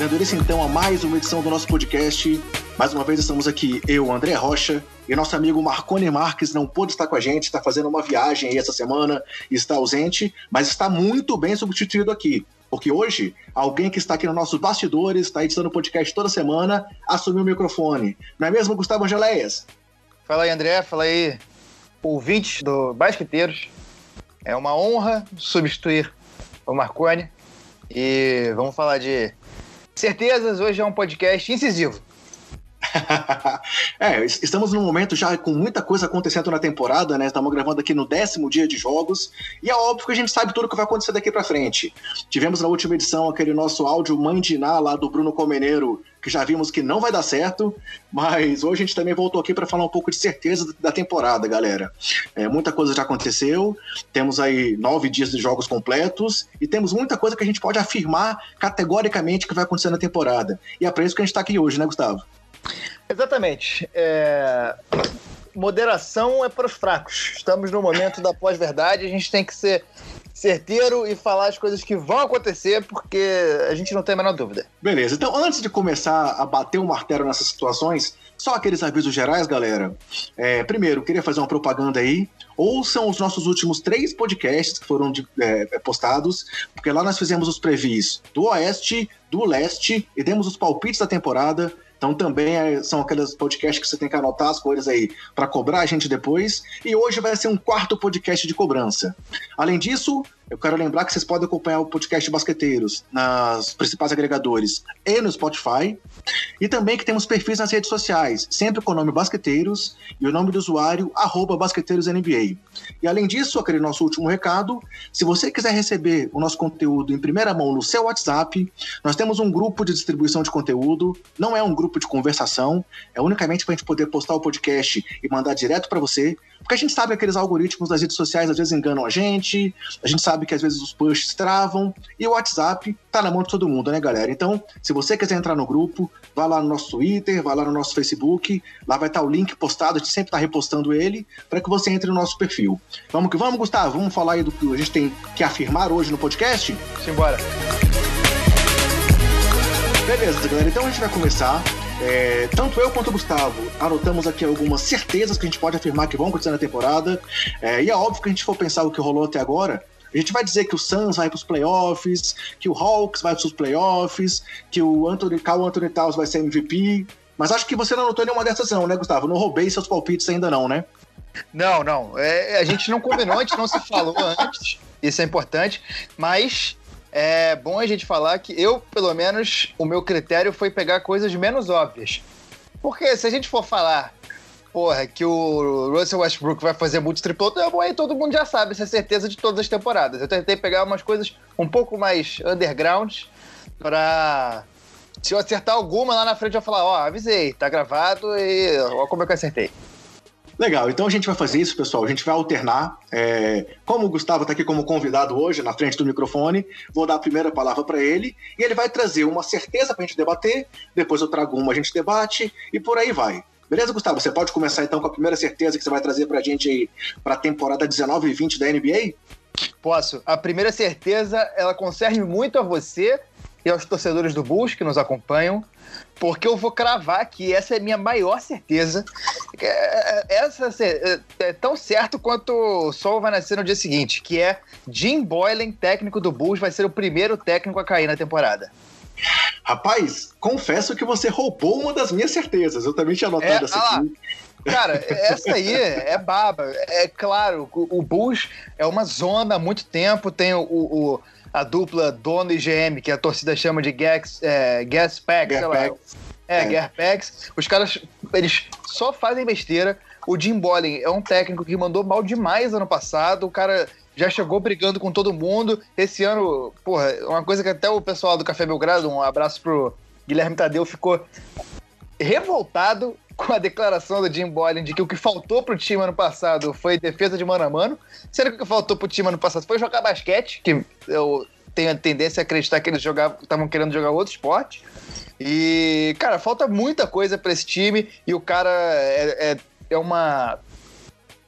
dando início então a mais uma edição do nosso podcast. Mais uma vez estamos aqui, eu, André Rocha, e nosso amigo Marconi Marques não pôde estar com a gente, está fazendo uma viagem aí essa semana está ausente, mas está muito bem substituído aqui. Porque hoje, alguém que está aqui nos nossos bastidores, está editando podcast toda semana, assumiu o microfone. Não é mesmo, Gustavo Angeléias? Fala aí, André. Fala aí, ouvintes do Basqueteiros. É uma honra substituir o Marconi. E vamos falar de certezas. Hoje é um podcast incisivo. é, estamos num momento já com muita coisa acontecendo na temporada, né? Estamos gravando aqui no décimo dia de jogos e é óbvio que a gente sabe tudo o que vai acontecer daqui para frente. Tivemos na última edição aquele nosso áudio mandiná lá do Bruno Comeneiro, que já vimos que não vai dar certo, mas hoje a gente também voltou aqui para falar um pouco de certeza da temporada, galera. É, muita coisa já aconteceu, temos aí nove dias de jogos completos e temos muita coisa que a gente pode afirmar categoricamente que vai acontecer na temporada. E é para isso que a gente está aqui hoje, né, Gustavo? Exatamente. É... Moderação é para os fracos. Estamos no momento da pós-verdade, a gente tem que ser certeiro e falar as coisas que vão acontecer, porque a gente não tem a menor dúvida. Beleza, então antes de começar a bater o um martelo nessas situações, só aqueles avisos gerais, galera. É, primeiro, queria fazer uma propaganda aí. Ouçam os nossos últimos três podcasts que foram de, é, postados, porque lá nós fizemos os previs do Oeste, do Leste e demos os palpites da temporada. Então também é, são aqueles podcasts que você tem que anotar as coisas aí para cobrar a gente depois. E hoje vai ser um quarto podcast de cobrança. Além disso, eu quero lembrar que vocês podem acompanhar o podcast Basqueteiros nas principais agregadores e no Spotify. E também que temos perfis nas redes sociais, sempre com o nome Basqueteiros e o nome do usuário, arroba BasqueteirosNBA. E além disso, aquele nosso último recado, se você quiser receber o nosso conteúdo em primeira mão no seu WhatsApp, nós temos um grupo de distribuição de conteúdo, não é um grupo de conversação, é unicamente para a gente poder postar o podcast e mandar direto para você. Porque a gente sabe que aqueles algoritmos das redes sociais às vezes enganam a gente, a gente sabe que às vezes os posts travam, e o WhatsApp tá na mão de todo mundo, né, galera? Então, se você quiser entrar no grupo, vá lá no nosso Twitter, vá lá no nosso Facebook, lá vai estar tá o link postado, a gente sempre tá repostando ele, para que você entre no nosso perfil. Vamos que vamos, Gustavo? Vamos falar aí do que a gente tem que afirmar hoje no podcast? Simbora. Beleza, galera, então a gente vai começar é, tanto eu quanto o Gustavo anotamos aqui algumas certezas que a gente pode afirmar que vão acontecer na temporada. É, e é óbvio que a gente for pensar o que rolou até agora, a gente vai dizer que o Suns vai para os playoffs, que o Hawks vai para os playoffs, que o Anthony, Carl Anthony Towns vai ser MVP. Mas acho que você não anotou nenhuma dessas não, né, Gustavo? Não roubei seus palpites ainda não, né? Não, não. É, a gente não combinou, a gente não se falou antes. Isso é importante. Mas é bom a gente falar que eu, pelo menos, o meu critério foi pegar coisas menos óbvias. Porque se a gente for falar, porra, que o Russell Westbrook vai fazer muito triplo, então, aí todo mundo já sabe, essa é certeza de todas as temporadas. Eu tentei pegar umas coisas um pouco mais underground para se eu acertar alguma lá na frente eu falar, ó, avisei, tá gravado e ó como é que eu acertei. Legal, então a gente vai fazer isso, pessoal. A gente vai alternar. É... Como o Gustavo está aqui como convidado hoje, na frente do microfone, vou dar a primeira palavra para ele e ele vai trazer uma certeza para a gente debater. Depois eu trago uma, a gente debate e por aí vai. Beleza, Gustavo? Você pode começar então com a primeira certeza que você vai trazer para a gente aí para a temporada 19 e 20 da NBA? Posso. A primeira certeza, ela concerne muito a você e aos torcedores do Bulls que nos acompanham porque eu vou cravar que essa é a minha maior certeza. É, é, essa é tão certo quanto o sol vai nascer no dia seguinte, que é Jim Boylan, técnico do Bulls, vai ser o primeiro técnico a cair na temporada. Rapaz, confesso que você roubou uma das minhas certezas. Eu também tinha anotado é, essa ah, aqui. Cara, essa aí é baba. É claro, o Bulls é uma zona há muito tempo, tem o, o a dupla dono e GM, que a torcida chama de gas, é, gas pack, sei lá. É, é. Packs. Os caras, eles só fazem besteira. O Jim Bolin é um técnico que mandou mal demais ano passado. O cara já chegou brigando com todo mundo. Esse ano, porra, uma coisa que até o pessoal do Café Belgrado, um abraço pro Guilherme Tadeu, ficou revoltado com a declaração do Jim Boylan de que o que faltou pro time ano passado foi defesa de mano a mano, sendo que o que faltou pro time ano passado foi jogar basquete, que eu tenho a tendência a acreditar que eles estavam querendo jogar outro esporte. E, cara, falta muita coisa para esse time e o cara é, é, é uma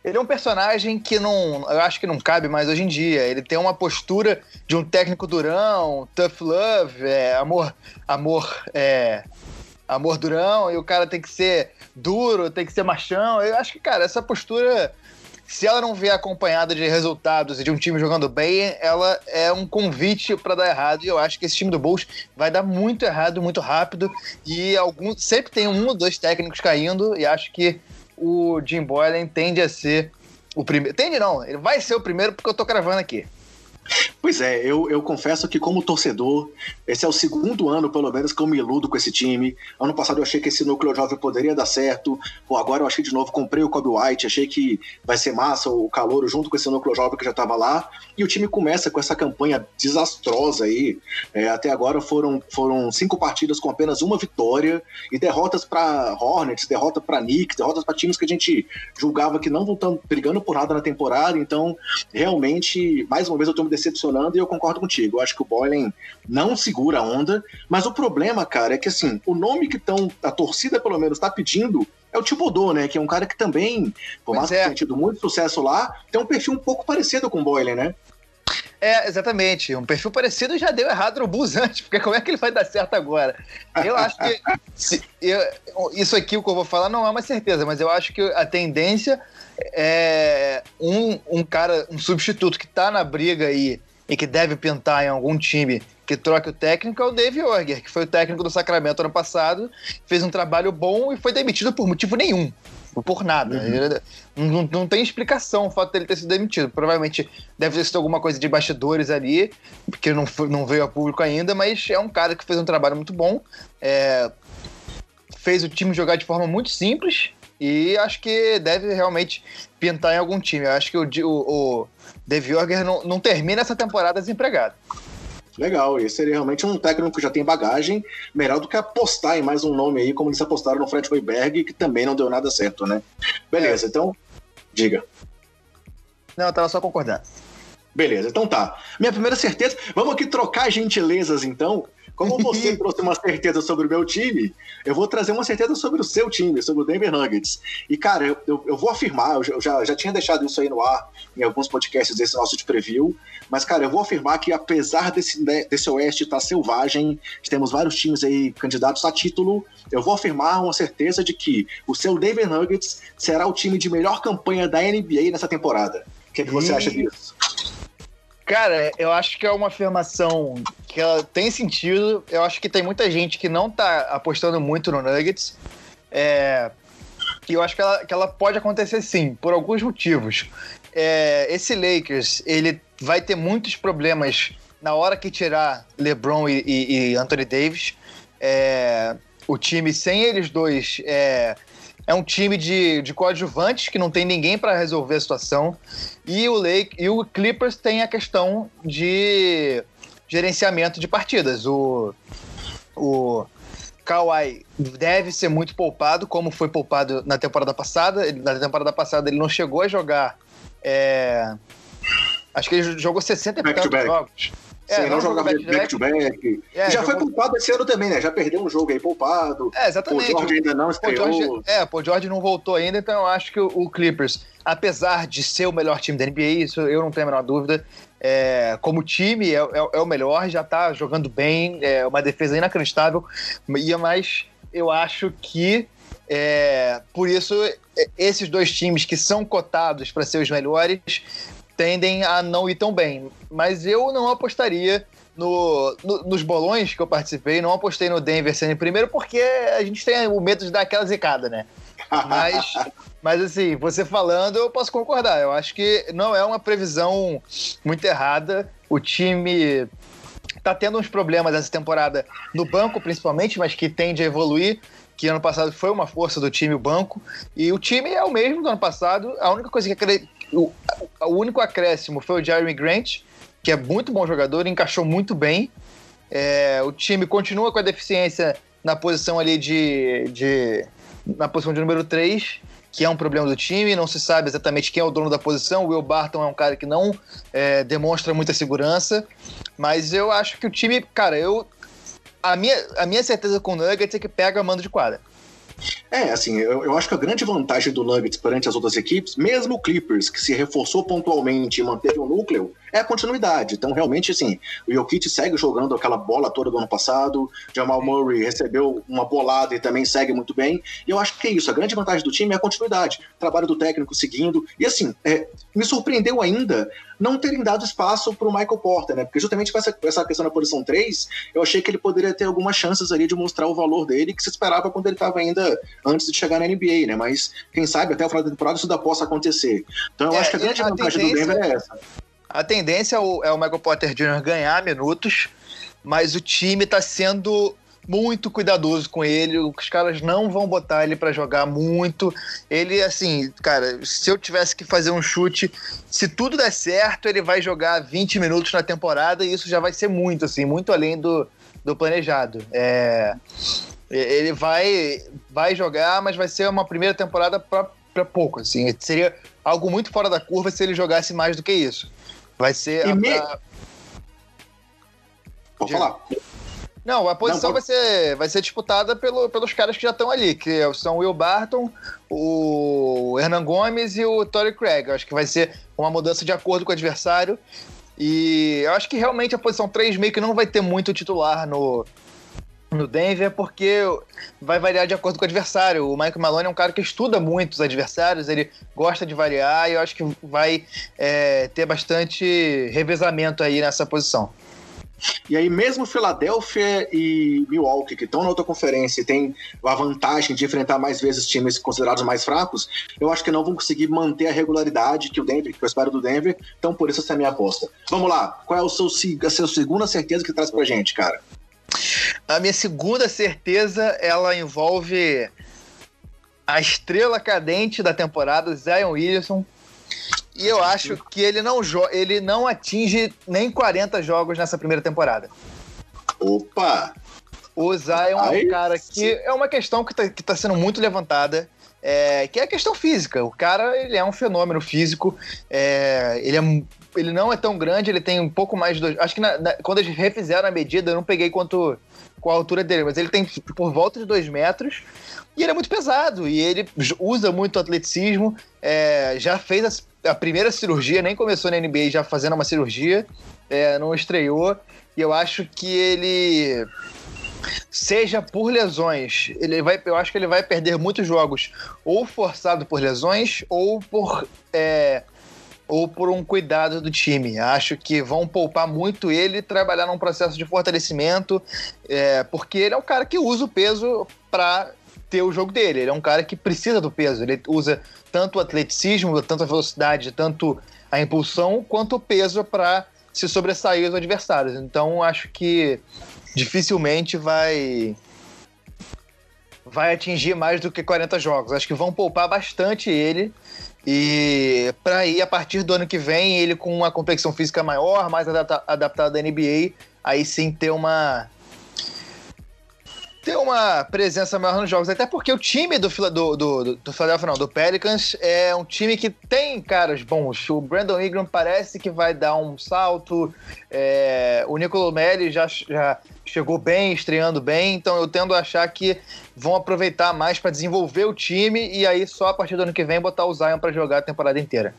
ele é um personagem que não. Eu acho que não cabe mais hoje em dia. Ele tem uma postura de um técnico durão, tough love, é, amor. Amor. É, amor durão, e o cara tem que ser duro, tem que ser machão. Eu acho que, cara, essa postura se ela não vier acompanhada de resultados e de um time jogando bem, ela é um convite para dar errado. E eu acho que esse time do Bulls vai dar muito errado, muito rápido. E algum, sempre tem um ou dois técnicos caindo. E acho que o Jim Boylan tende a ser o primeiro. Tende não, ele vai ser o primeiro porque eu tô gravando aqui. Pois é, eu, eu confesso que como torcedor, esse é o segundo ano, pelo menos, que eu me iludo com esse time. Ano passado eu achei que esse núcleo jovem poderia dar certo. Agora eu achei de novo, comprei o Kobe White, achei que vai ser massa o calor junto com esse núcleo jovem que já estava lá. E o time começa com essa campanha desastrosa aí. É, até agora foram, foram cinco partidas com apenas uma vitória e derrotas para Hornets, derrota para Knicks, derrotas para times que a gente julgava que não vão estar brigando por nada na temporada. Então, realmente, mais uma vez eu me decepcionando e eu concordo contigo. Eu acho que o Boylan não segura a onda, mas o problema, cara, é que assim, o nome que tão, a torcida pelo menos está pedindo é o Thibodeau, né? Que é um cara que também, por mais é. que tenha tido muito sucesso lá, tem um perfil um pouco parecido com o Boylan, né? É, exatamente. Um perfil parecido já deu errado no Bulls antes, porque como é que ele vai dar certo agora? Eu acho que. Se, eu, isso aqui, o que eu vou falar, não é uma certeza, mas eu acho que a tendência é um, um cara, um substituto que tá na briga aí e que deve pintar em algum time que troque o técnico é o Dave Orger, que foi o técnico do Sacramento ano passado, fez um trabalho bom e foi demitido por motivo nenhum. Por nada. Uhum. Não, não, tem explicação o fato dele ter sido demitido. Provavelmente deve ter sido alguma coisa de bastidores ali, porque não, não veio a público ainda, mas é um cara que fez um trabalho muito bom. É, fez o time jogar de forma muito simples, e acho que deve realmente pintar em algum time. Eu acho que o, o, o Orger não, não termina essa temporada desempregado. Legal, esse seria realmente um técnico que já tem bagagem, melhor do que apostar em mais um nome aí, como eles apostaram no Fred Hoiberg, que também não deu nada certo, né? Beleza, é. então, diga. Não, eu tava só concordando. Beleza, então tá. Minha primeira certeza, vamos aqui trocar gentilezas então. Como você trouxe uma certeza sobre o meu time, eu vou trazer uma certeza sobre o seu time, sobre o Denver Nuggets. E, cara, eu, eu, eu vou afirmar, eu já, já tinha deixado isso aí no ar em alguns podcasts desse nosso de preview, mas, cara, eu vou afirmar que apesar desse, desse Oeste estar tá selvagem, temos vários times aí candidatos a título, eu vou afirmar uma certeza de que o seu Denver Nuggets será o time de melhor campanha da NBA nessa temporada. O que, é que você e... acha disso? Cara, eu acho que é uma afirmação que ela tem sentido. Eu acho que tem muita gente que não tá apostando muito no Nuggets. É, e eu acho que ela, que ela pode acontecer sim, por alguns motivos. É, esse Lakers, ele vai ter muitos problemas na hora que tirar LeBron e, e, e Anthony Davis. É, o time sem eles dois é, é um time de, de coadjuvantes que não tem ninguém para resolver a situação. E o, Lake, e o Clippers tem a questão de gerenciamento de partidas. O, o Kawhi deve ser muito poupado, como foi poupado na temporada passada. na temporada passada ele não chegou a jogar. É, acho que ele jogou 60 e tantos jogos. É, Sim, não, jogava back-to-back. -back. É, já jogou... foi poupado esse ano também, né? Já perdeu um jogo aí poupado. É, exatamente. O George ainda não estreou. O George, é, o George não voltou ainda, então eu acho que o, Clippers, apesar de ser o melhor time da NBA, isso eu não tenho a menor dúvida, é, como time é, é, é, o melhor, já tá jogando bem, é uma defesa inacreditável, mas eu acho que é, por isso esses dois times que são cotados para ser os melhores tendem a não ir tão bem. Mas eu não apostaria no, no, nos bolões que eu participei, não apostei no Denver sendo em primeiro, porque a gente tem o medo de dar aquela zicada, né? Mas, mas assim, você falando, eu posso concordar. Eu acho que não é uma previsão muito errada. O time tá tendo uns problemas essa temporada no banco, principalmente, mas que tende a evoluir. Que ano passado foi uma força do time, o banco. E o time é o mesmo do ano passado. A única coisa que o, o único acréscimo foi o Jeremy Grant, que é muito bom jogador, encaixou muito bem. É, o time continua com a deficiência na posição ali de, de. na posição de número 3, que é um problema do time, não se sabe exatamente quem é o dono da posição. O Will Barton é um cara que não é, demonstra muita segurança, mas eu acho que o time, cara, eu. A minha, a minha certeza com o Nuggets é que pega mando de quadra. É, assim, eu, eu acho que a grande vantagem do Nuggets perante as outras equipes, mesmo o Clippers, que se reforçou pontualmente e manteve o núcleo, é a continuidade. Então, realmente, assim, o Jokic segue jogando aquela bola toda do ano passado, Jamal Murray recebeu uma bolada e também segue muito bem. E eu acho que é isso. A grande vantagem do time é a continuidade. Trabalho do técnico seguindo. E, assim, é, me surpreendeu ainda não terem dado espaço para o Michael Porter, né? Porque justamente com essa, essa questão da posição 3, eu achei que ele poderia ter algumas chances ali de mostrar o valor dele que se esperava quando ele estava ainda antes de chegar na NBA, né? Mas quem sabe até o final da temporada isso ainda possa acontecer. Então eu é, acho que a grande a vantagem do Denver é essa. A tendência é o, é o Michael Porter Jr. ganhar minutos, mas o time está sendo muito cuidadoso com ele. Os caras não vão botar ele para jogar muito. Ele, assim, cara, se eu tivesse que fazer um chute, se tudo der certo, ele vai jogar 20 minutos na temporada e isso já vai ser muito, assim, muito além do, do planejado. É, ele vai, vai jogar, mas vai ser uma primeira temporada para pouco, assim. Seria algo muito fora da curva se ele jogasse mais do que isso. Vai ser. A, me... a... Pode falar. Não, a posição não, vai, ser, vai ser disputada pelo, pelos caras que já estão ali, que são o Will Barton, o Hernan Gomes e o Torrey Craig. Eu acho que vai ser uma mudança de acordo com o adversário. E eu acho que realmente a posição 3 meio que não vai ter muito titular no, no Denver, porque vai variar de acordo com o adversário. O Michael Malone é um cara que estuda muito os adversários, ele gosta de variar e eu acho que vai é, ter bastante revezamento aí nessa posição. E aí, mesmo Filadélfia e Milwaukee, que estão na outra conferência e têm a vantagem de enfrentar mais vezes times considerados mais fracos, eu acho que não vão conseguir manter a regularidade que o Denver, que eu espero do Denver. Então, por isso, essa é a minha aposta. Vamos lá, qual é o seu, a sua segunda certeza que traz pra gente, cara? A minha segunda certeza, ela envolve a estrela cadente da temporada, Zion Williamson, e eu acho que ele não, ele não atinge nem 40 jogos nessa primeira temporada. Opa! O Zion é um cara que é uma questão que está que tá sendo muito levantada. É, que é a questão física. O cara ele é um fenômeno físico. É, ele, é, ele não é tão grande, ele tem um pouco mais de. Dois, acho que na, na, quando eles refizeram a medida, eu não peguei quanto qual a altura dele, mas ele tem por volta de dois metros. E ele é muito pesado, e ele usa muito atleticismo. É, já fez as a primeira cirurgia, nem começou na NBA já fazendo uma cirurgia, é, não estreou, e eu acho que ele seja por lesões, ele vai, eu acho que ele vai perder muitos jogos ou forçado por lesões ou por é, ou por um cuidado do time. Acho que vão poupar muito ele trabalhar num processo de fortalecimento, é, porque ele é um cara que usa o peso para ter o jogo dele. Ele é um cara que precisa do peso. Ele usa tanto o atleticismo, tanto a velocidade, tanto a impulsão, quanto o peso para se sobressair os adversários. Então acho que dificilmente vai vai atingir mais do que 40 jogos. Acho que vão poupar bastante ele e para ir a partir do ano que vem ele com uma complexão física maior, mais adapta adaptada à NBA, aí sim ter uma ter uma presença maior nos jogos. Até porque o time do, do, do, do Philadelphia, não, do Pelicans, é um time que tem caras bons. O Brandon Ingram parece que vai dar um salto. É, o Nicolo Melli já, já chegou bem, estreando bem. Então eu tendo a achar que vão aproveitar mais para desenvolver o time e aí só a partir do ano que vem botar o Zion para jogar a temporada inteira.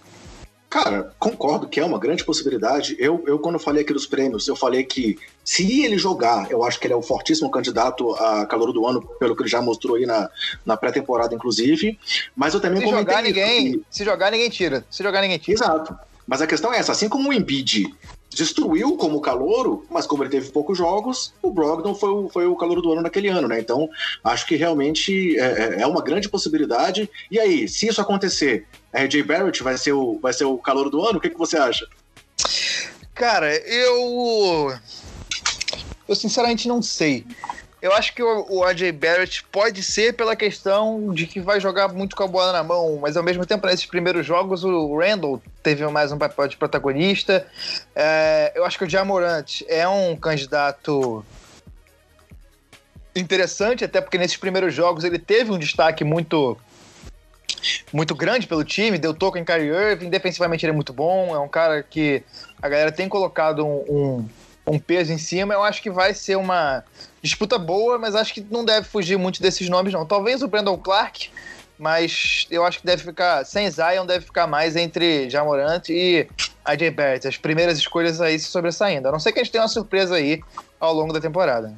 Cara, concordo que é uma grande possibilidade. Eu, eu, quando falei aqui dos prêmios, eu falei que se ele jogar, eu acho que ele é o fortíssimo candidato a calor do ano, pelo que ele já mostrou aí na, na pré-temporada, inclusive. Mas eu também se jogar ninguém, que... Se jogar, ninguém tira. Se jogar, ninguém tira. Exato. Mas a questão é essa, assim como o Embiid destruiu como calouro, mas como ele teve poucos jogos, o Brogdon foi o, foi o calouro do ano naquele ano, né? Então, acho que realmente é, é, é uma grande possibilidade. E aí, se isso acontecer, RJ Barrett vai ser o, vai ser o calouro do ano? O que, que você acha? Cara, eu. Eu sinceramente não sei. Eu acho que o, AJ Barrett pode ser pela questão de que vai jogar muito com a bola na mão, mas ao mesmo tempo, nesses primeiros jogos, o Randall teve mais um papel de protagonista. É, eu acho que o Jamorant é um candidato interessante, até porque nesses primeiros jogos ele teve um destaque muito muito grande pelo time, deu toco em Kyrie Irving, defensivamente ele é muito bom, é um cara que a galera tem colocado um, um um peso em cima. Eu acho que vai ser uma disputa boa, mas acho que não deve fugir muito desses nomes, não. Talvez o Brandon Clark, mas eu acho que deve ficar, sem Zion, deve ficar mais entre Jamorant e AJ Barrett. As primeiras escolhas aí se sobressaindo. A não ser que a gente tenha uma surpresa aí ao longo da temporada.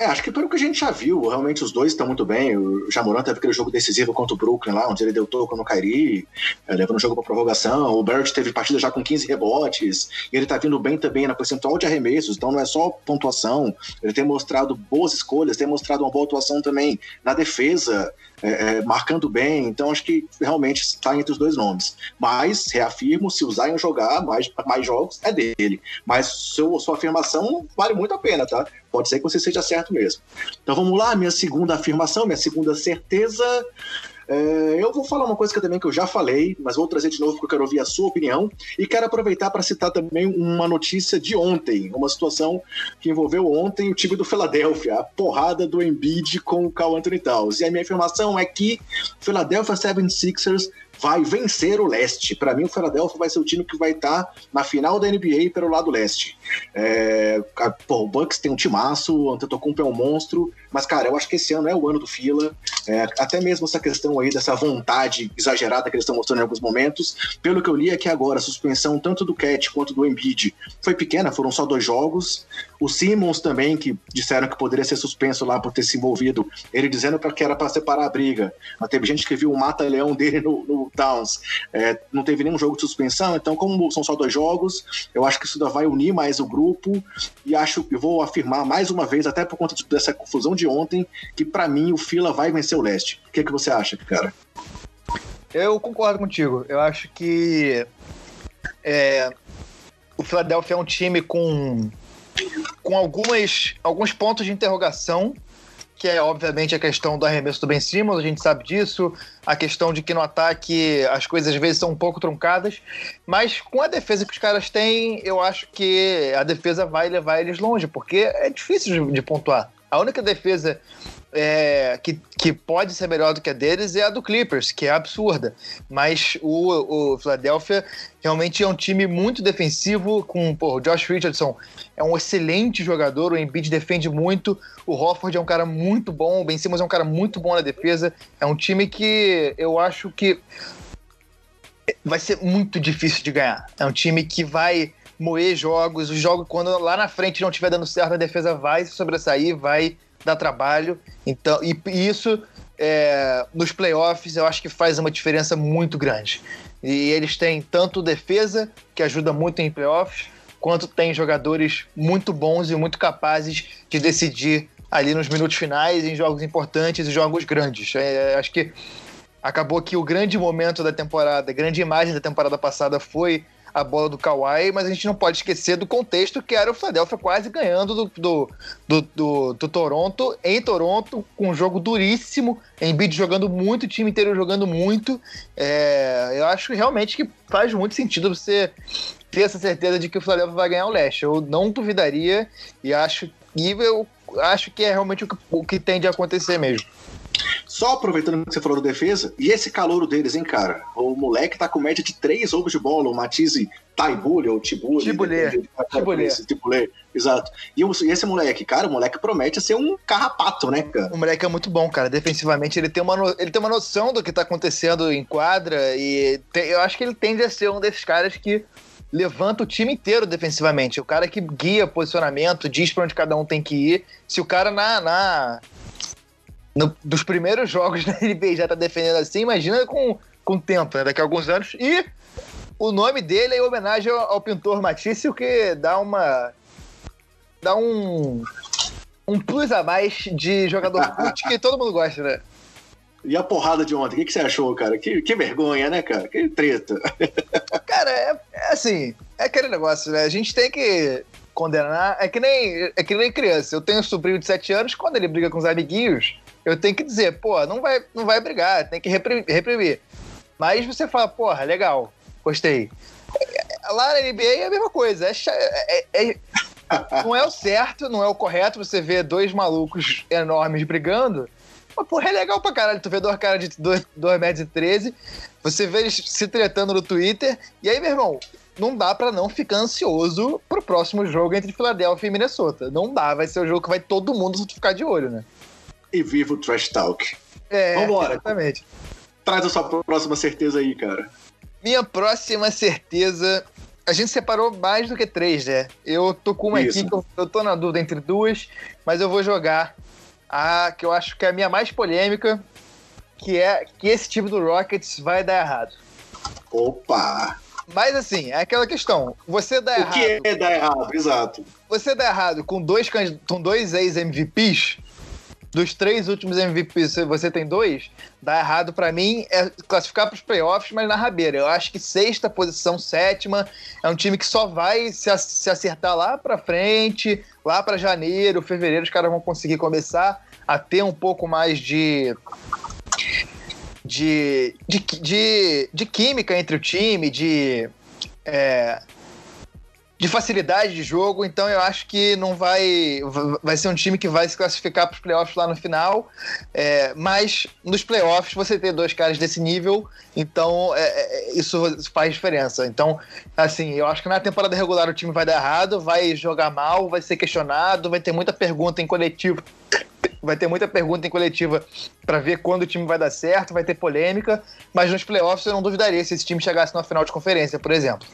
É, acho que pelo que a gente já viu, realmente os dois estão muito bem. O Jamoran teve aquele jogo decisivo contra o Brooklyn lá, onde ele deu toco no Kairi, é, levando o jogo para prorrogação. O Barrett teve partida já com 15 rebotes, e ele tá vindo bem também na percentual de arremessos, então não é só pontuação. Ele tem mostrado boas escolhas, tem mostrado uma boa atuação também na defesa é, é, marcando bem, então acho que realmente está entre os dois nomes. Mas, reafirmo, se o Zion jogar mais, mais jogos, é dele. Mas seu, sua afirmação vale muito a pena, tá? Pode ser que você seja certo mesmo. Então vamos lá, minha segunda afirmação, minha segunda certeza. É, eu vou falar uma coisa que também que eu já falei, mas vou trazer de novo porque eu quero ouvir a sua opinião e quero aproveitar para citar também uma notícia de ontem, uma situação que envolveu ontem o time do Philadelphia, a porrada do Embiid com o Carl Anthony Towns. E a minha afirmação é que Philadelphia 76ers vai vencer o leste. Para mim, o Philadelphia vai ser o time que vai estar tá na final da NBA pelo lado leste. É, pô, o Bucks tem um timaço, o Antetokounmpo é um monstro, mas, cara, eu acho que esse ano é o ano do Fila. É, até mesmo essa questão aí dessa vontade exagerada que eles estão mostrando em alguns momentos. Pelo que eu li que agora a suspensão tanto do Cat quanto do Embiid foi pequena, foram só dois jogos. O Simmons também, que disseram que poderia ser suspenso lá por ter se envolvido, ele dizendo que era para separar a briga. Mas teve gente que viu o mata-leão dele no, no Towns. É, não teve nenhum jogo de suspensão, então, como são só dois jogos, eu acho que isso ainda vai unir mais o grupo. E acho que vou afirmar mais uma vez, até por conta dessa confusão de ontem, que para mim o Fila vai vencer o leste. O que, é que você acha, cara? Eu concordo contigo. Eu acho que é, o Philadelphia é um time com, com algumas, alguns pontos de interrogação que é obviamente a questão do arremesso do Ben Simmons, a gente sabe disso, a questão de que no ataque as coisas às vezes são um pouco truncadas, mas com a defesa que os caras têm, eu acho que a defesa vai levar eles longe, porque é difícil de, de pontuar. A única defesa é, que, que pode ser melhor do que a deles é a do Clippers, que é absurda. Mas o, o Philadelphia realmente é um time muito defensivo, com pô, o Josh Richardson é um excelente jogador, o Embiid defende muito, o Hofford é um cara muito bom, o Ben Simmons é um cara muito bom na defesa. É um time que eu acho que vai ser muito difícil de ganhar. É um time que vai moer jogos, os jogos quando lá na frente não estiver dando certo, a defesa vai se sobressair, vai dar trabalho. Então, e, isso é, nos playoffs eu acho que faz uma diferença muito grande. E eles têm tanto defesa, que ajuda muito em playoffs, quanto tem jogadores muito bons e muito capazes de decidir ali nos minutos finais, em jogos importantes e jogos grandes. É, acho que acabou que o grande momento da temporada, grande imagem da temporada passada foi a bola do Kawhi, mas a gente não pode esquecer do contexto que era o Philadelphia quase ganhando do, do, do, do, do Toronto, em Toronto, com um jogo duríssimo, Embiid jogando muito, o time inteiro jogando muito. É, eu acho realmente que faz muito sentido você ter essa certeza de que o Philadelphia vai ganhar o leste. Eu não duvidaria e acho, e eu acho que é realmente o que, o que tende a acontecer mesmo. Só aproveitando que você falou da defesa, e esse calouro deles, hein, cara? O moleque tá com média de três roubos de bola, o Matisse Taibulha ou Tibulha. Tibulê. Tibulê. Tibulê, exato. E, esse moleque, cara, o moleque promete ser um carrapato, né, cara? O moleque é muito bom, cara. Defensivamente, ele tem uma, no... ele tem uma noção do que tá acontecendo em quadra e te... eu acho que ele tende a ser um desses caras que levanta o time inteiro defensivamente. O cara que guia posicionamento, diz pra onde cada um tem que ir. Se o cara na, na no, dos primeiros jogos da NBA já tá defendendo assim, imagina com, com o tempo, né? Daqui a alguns anos. E o nome dele é em homenagem ao, ao pintor Matisse, o que dá uma. dá um. um plus a mais de jogador que todo mundo gosta, né? E a porrada de ontem, o que, que você achou, cara? Que, que vergonha, né, cara? Que treta. Cara, é, é assim, é aquele negócio, né? A gente tem que condenar. É que nem, é que nem criança. Eu tenho um sobrinho de 7 anos, quando ele briga com os amiguinhos, eu tenho que dizer, pô, não vai, não vai brigar, tem que reprimir. Mas você fala, porra, legal, gostei. Lá na NBA é a mesma coisa. É, é, é, não é o certo, não é o correto você ver dois malucos enormes brigando. Mas, porra, é legal pra caralho. Tu vê dois caras de 2 metros e 13, você vê eles se tretando no Twitter, e aí, meu irmão, não dá para não ficar ansioso pro próximo jogo entre Philadelphia e Minnesota. Não dá, vai ser o jogo que vai todo mundo ficar de olho, né? E viva o Trash Talk. É, Vambora. exatamente. Traz a sua próxima certeza aí, cara. Minha próxima certeza. A gente separou mais do que três, né? Eu tô com uma Isso. aqui que eu, tô na dúvida entre duas, mas eu vou jogar a que eu acho que é a minha mais polêmica, que é que esse time do Rockets vai dar errado. Opa! Mas assim, é aquela questão. Você dá O errado. que é dar errado? Exato. Você dá errado com dois, com dois ex-MVPs, dos três últimos MVPs, você tem dois, dá errado pra mim é classificar pros playoffs, mas na rabeira. Eu acho que sexta posição, sétima, é um time que só vai se, se acertar lá pra frente, lá pra janeiro, fevereiro, os caras vão conseguir começar a ter um pouco mais de. De, de, de, de química entre o time, de é, de facilidade de jogo, então eu acho que não vai. Vai ser um time que vai se classificar para os playoffs lá no final. É, mas nos playoffs você ter dois caras desse nível, então é, é, isso faz diferença. Então, assim, eu acho que na temporada regular o time vai dar errado, vai jogar mal, vai ser questionado, vai ter muita pergunta em coletivo. Vai ter muita pergunta em coletiva para ver quando o time vai dar certo, vai ter polêmica, mas nos playoffs eu não duvidaria se esse time chegasse na final de conferência, por exemplo.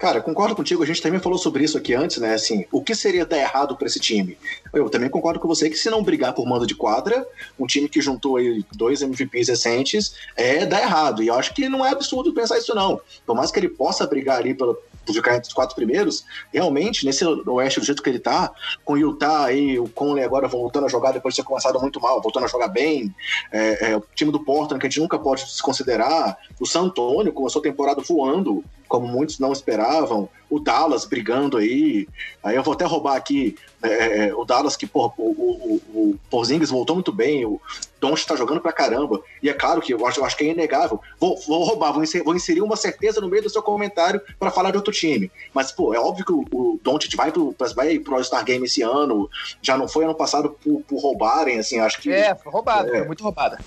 Cara, concordo contigo, a gente também falou sobre isso aqui antes, né? Assim, o que seria dar errado para esse time? Eu também concordo com você que se não brigar por mando de quadra, um time que juntou aí dois MVPs recentes, é dar errado. E eu acho que não é absurdo pensar isso, não. Por mais que ele possa brigar ali pelo, ficar entre os quatro primeiros, realmente, nesse oeste do jeito que ele tá, com o Utah aí, o Conley agora voltando a jogar depois de ter começado muito mal, voltando a jogar bem, é, é, o time do Portland, que a gente nunca pode desconsiderar, o San Antonio começou a temporada voando, como muitos não esperavam, o Dallas brigando aí, aí eu vou até roubar aqui é, o Dallas, que o, o, o, o Porzingis voltou muito bem, o Doncic tá jogando pra caramba, e é claro que eu acho, eu acho que é inegável, vou, vou roubar, vou inserir, vou inserir uma certeza no meio do seu comentário para falar de outro time, mas pô, é óbvio que o, o Doncic vai pro, vai pro All-Star Game esse ano, já não foi ano passado por, por roubarem, assim, acho que... É, foi roubado, É. foi muito roubada.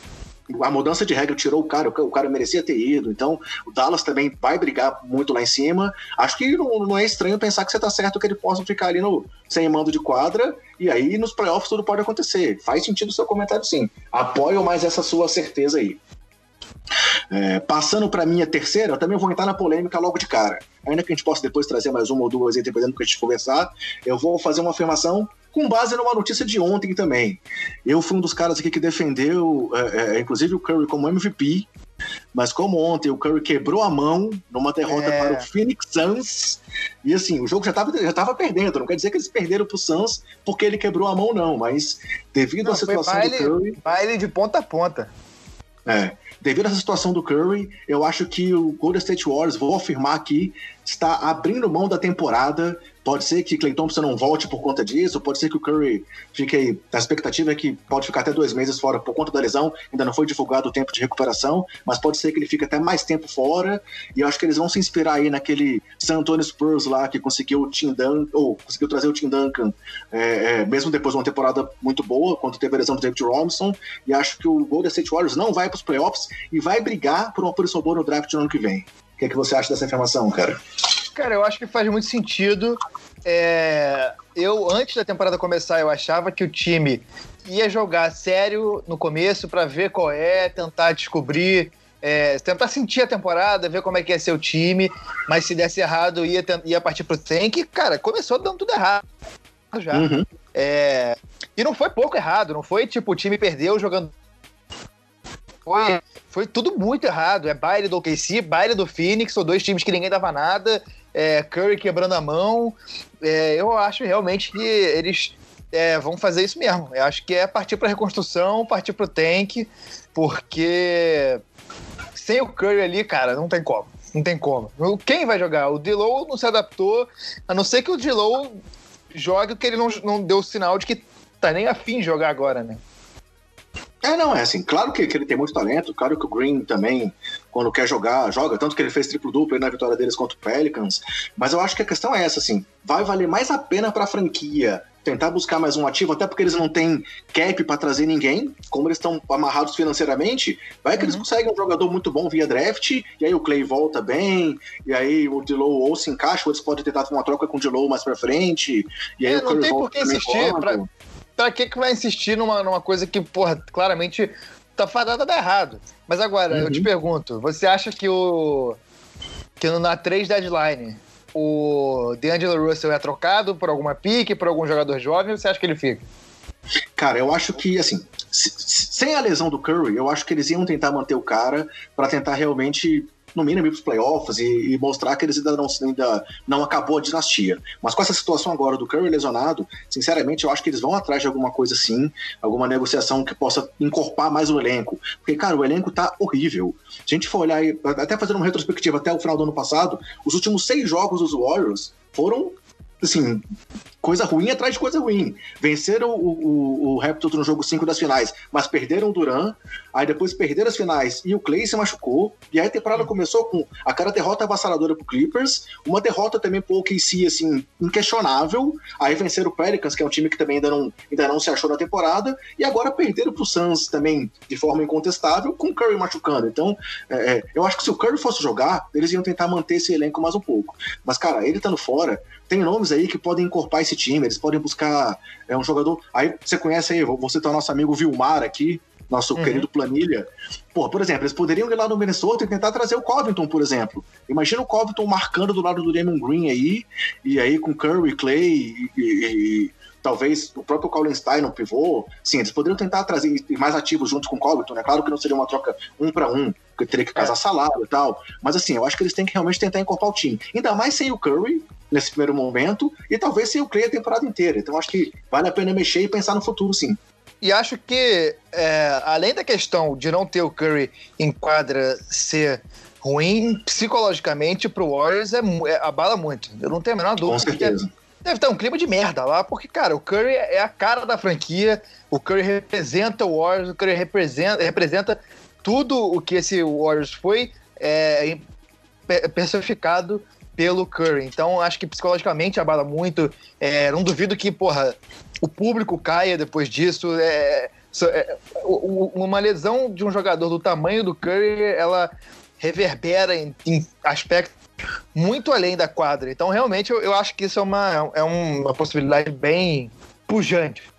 A mudança de regra tirou o cara, o ca- o cara merecia ter ido. Então, o Dallas também vai brigar muito lá em cima. Acho que não, não é estranho pensar que você tá certo que ele possa ficar ali no, sem mando de quadra. E aí, nos playoffs, tudo pode acontecer. Faz sentido o seu comentário, sim. Apoio mais essa sua certeza aí. É, passando para minha terceira, eu também vou entrar na polêmica logo de cara. Ainda que a gente possa depois trazer mais uma ou duas aí, dependendo do que a gente conversar, eu vou fazer uma afirmação com base numa notícia de ontem também. Eu fui um dos caras aqui que defendeu, é, é, inclusive, o Curry como MVP, mas como ontem o Curry quebrou a mão numa derrota É. para o Phoenix Suns, e assim, o jogo já estava já tava perdendo, não quer dizer que eles perderam pro Suns porque ele quebrou a mão, não, mas devido Não, à situação baile- do Curry. Baile de ponta a ponta. É. Devido a essa situação do Curry, eu acho que o Golden State Warriors, vou afirmar aqui, está abrindo mão da temporada. Pode ser que Clay Thompson não volte por conta disso, pode ser que o Curry fique aí. A expectativa é que pode ficar até dois meses fora por conta da lesão, ainda não foi divulgado o tempo de recuperação, mas pode ser que ele fique até mais tempo fora. E eu acho que eles vão se inspirar aí naquele San Antonio Spurs lá que conseguiu o Tim Duncan, ou conseguiu trazer o Tim Duncan, é, é, mesmo depois de uma temporada muito boa, quando teve a lesão do David Robinson. E acho que o Golden State Warriors não vai para os playoffs e vai brigar por uma posição boa no draft no ano que vem. O que, é que você acha dessa informação, cara? Cara, eu acho que faz muito sentido. É, eu, antes da temporada começar, eu achava que o time ia jogar sério no começo para ver qual é, tentar descobrir, é, tentar sentir a temporada, ver como é que ia ser o time, mas se desse errado, ia, ia partir pro tank. Cara, começou dando tudo errado já. Uhum. É, e não foi pouco errado, não foi tipo o time perdeu jogando. Foi, foi tudo muito errado. É baile do OKC, baile do Phoenix, são dois times que ninguém dava nada. É, Curry quebrando a mão. É, eu acho realmente que eles é, vão fazer isso mesmo. Eu acho que é partir para reconstrução, partir para o tank, porque sem o Curry ali, cara, não tem como. Não tem como. Quem vai jogar? O Dilow não se adaptou, a não ser que o Dilow jogue, porque ele não, não deu sinal de que tá nem afim de jogar agora, né? É, não, é assim, claro que, que, ele tem muito talento, claro que o Green também, quando quer jogar, joga, tanto que ele fez triplo-duplo na vitória deles contra o Pelicans, mas eu acho que a questão é essa, assim, vai valer mais a pena para a franquia tentar buscar mais um ativo, até porque eles não têm cap para trazer ninguém, como eles estão amarrados financeiramente, vai que uhum. eles conseguem um jogador muito bom via draft, e aí o Clay volta bem, e aí o Dilow ou se encaixa, ou eles podem tentar uma troca com o Dilow mais pra frente, e aí é, o Curry não tem por que insistir, pra, pra que, que vai insistir numa, numa coisa que, porra, claramente tá fadada a dar errado. Mas agora, uhum. eu te uhum. pergunto, você acha que o. que na 3 deadline o DeAngelo Russell é trocado por alguma pique, por algum jogador jovem, ou você acha que ele fica? Cara, eu acho que, assim, sem a lesão do Curry, eu acho que eles iam tentar manter o cara para tentar realmente no mínimo ir para os playoffs e, e, mostrar que eles ainda não, ainda não acabou a dinastia. Mas com essa situação agora do Curry lesionado, sinceramente, eu acho que eles vão atrás de alguma coisa assim, alguma negociação que possa encorpar mais o elenco. Porque, cara, o elenco tá horrível. Se a gente for olhar, até fazendo uma retrospectiva até o final do ano passado, os últimos seis jogos dos Warriors foram assim, coisa ruim atrás de coisa ruim. Venceram o, o, o Raptors no jogo 5 das finais, mas perderam o Duran, aí depois perderam as finais e o Clay se machucou, e aí a temporada começou com aquela derrota avassaladora pro Clippers, uma derrota também pro OKC, assim, inquestionável, aí venceram o Pelicans, que é um time que também ainda não, ainda não se achou na temporada, e agora perderam pro Suns também de forma incontestável, com o Curry machucando. Então, é, é, eu acho que se o Curry fosse jogar, eles iam tentar manter esse elenco mais um pouco. Mas, cara, ele estando fora, tem nomes aí que podem encorpar esse time, eles podem buscar é, um jogador. Aí você conhece aí, você tá nosso amigo Vilmar aqui, nosso uhum. querido planilha. Pô, por exemplo, eles poderiam ir lá no Minnesota e tentar trazer o Covington, por exemplo. Imagina o Covington marcando do lado do Damon Green aí, e aí com Curry, Clay e, e, e talvez o próprio Colin Stein no pivô. Sim, eles poderiam tentar trazer mais ativos junto com o Covington, né? Claro que não seria uma troca um para um, porque teria que casar é. salário e tal. Mas assim, eu acho que eles têm que realmente tentar encorpar o time. Ainda mais sem o Curry, nesse primeiro momento, e talvez sem o Clay a temporada inteira. Então acho que vale a pena mexer e pensar no futuro, sim. E acho que, é, além da questão de não ter o Curry em quadra ser ruim, psicologicamente pro Warriors é, é, abala muito. Eu não tenho a menor dúvida. Com certeza. Deve estar um clima de merda lá, porque, cara, o Curry é a cara da franquia, o Curry representa o Warriors, o Curry representa, representa tudo o que esse Warriors foi é, personificado pelo Curry. Então, acho que psicologicamente abala muito. É, não duvido que, porra, o público caia depois disso. É, é, uma lesão de um jogador do tamanho do Curry, ela reverbera em, em aspectos muito além da quadra. Então, realmente, eu, eu acho que isso é uma, é uma possibilidade bem pujante.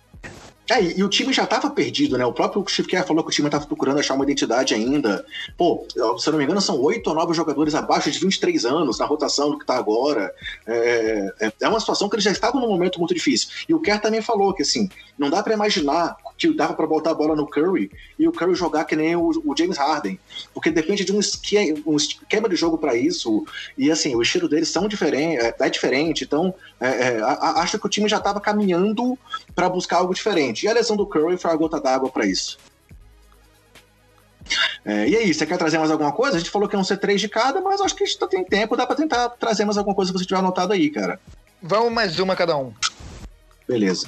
É, e, o time já estava perdido, né? O próprio Steve Kerr falou que o time estava procurando achar uma identidade ainda. Pô, se eu não me engano, são oito ou nove jogadores abaixo de 23 anos na rotação do que está agora. É, é, é, uma situação que eles já estavam num momento muito difícil. E o Kerr também falou que, assim, não dá para imaginar que dava para botar a bola no Curry e o Curry jogar que nem o, o James Harden. Porque depende de um esquema, um esquema de jogo para isso. E, assim, o estilo deles são diferente, é, é diferente. Então, é, é, acho que o time já estava caminhando para buscar algo diferente. E a lesão do Curry foi a gota d'água para isso. É, e aí, você quer trazer mais alguma coisa? A gente falou que iam ser três de cada, mas acho que a gente tá, tem tempo, dá para tentar trazer mais alguma coisa que você tiver anotado aí, cara. Vamos mais uma cada um. Beleza.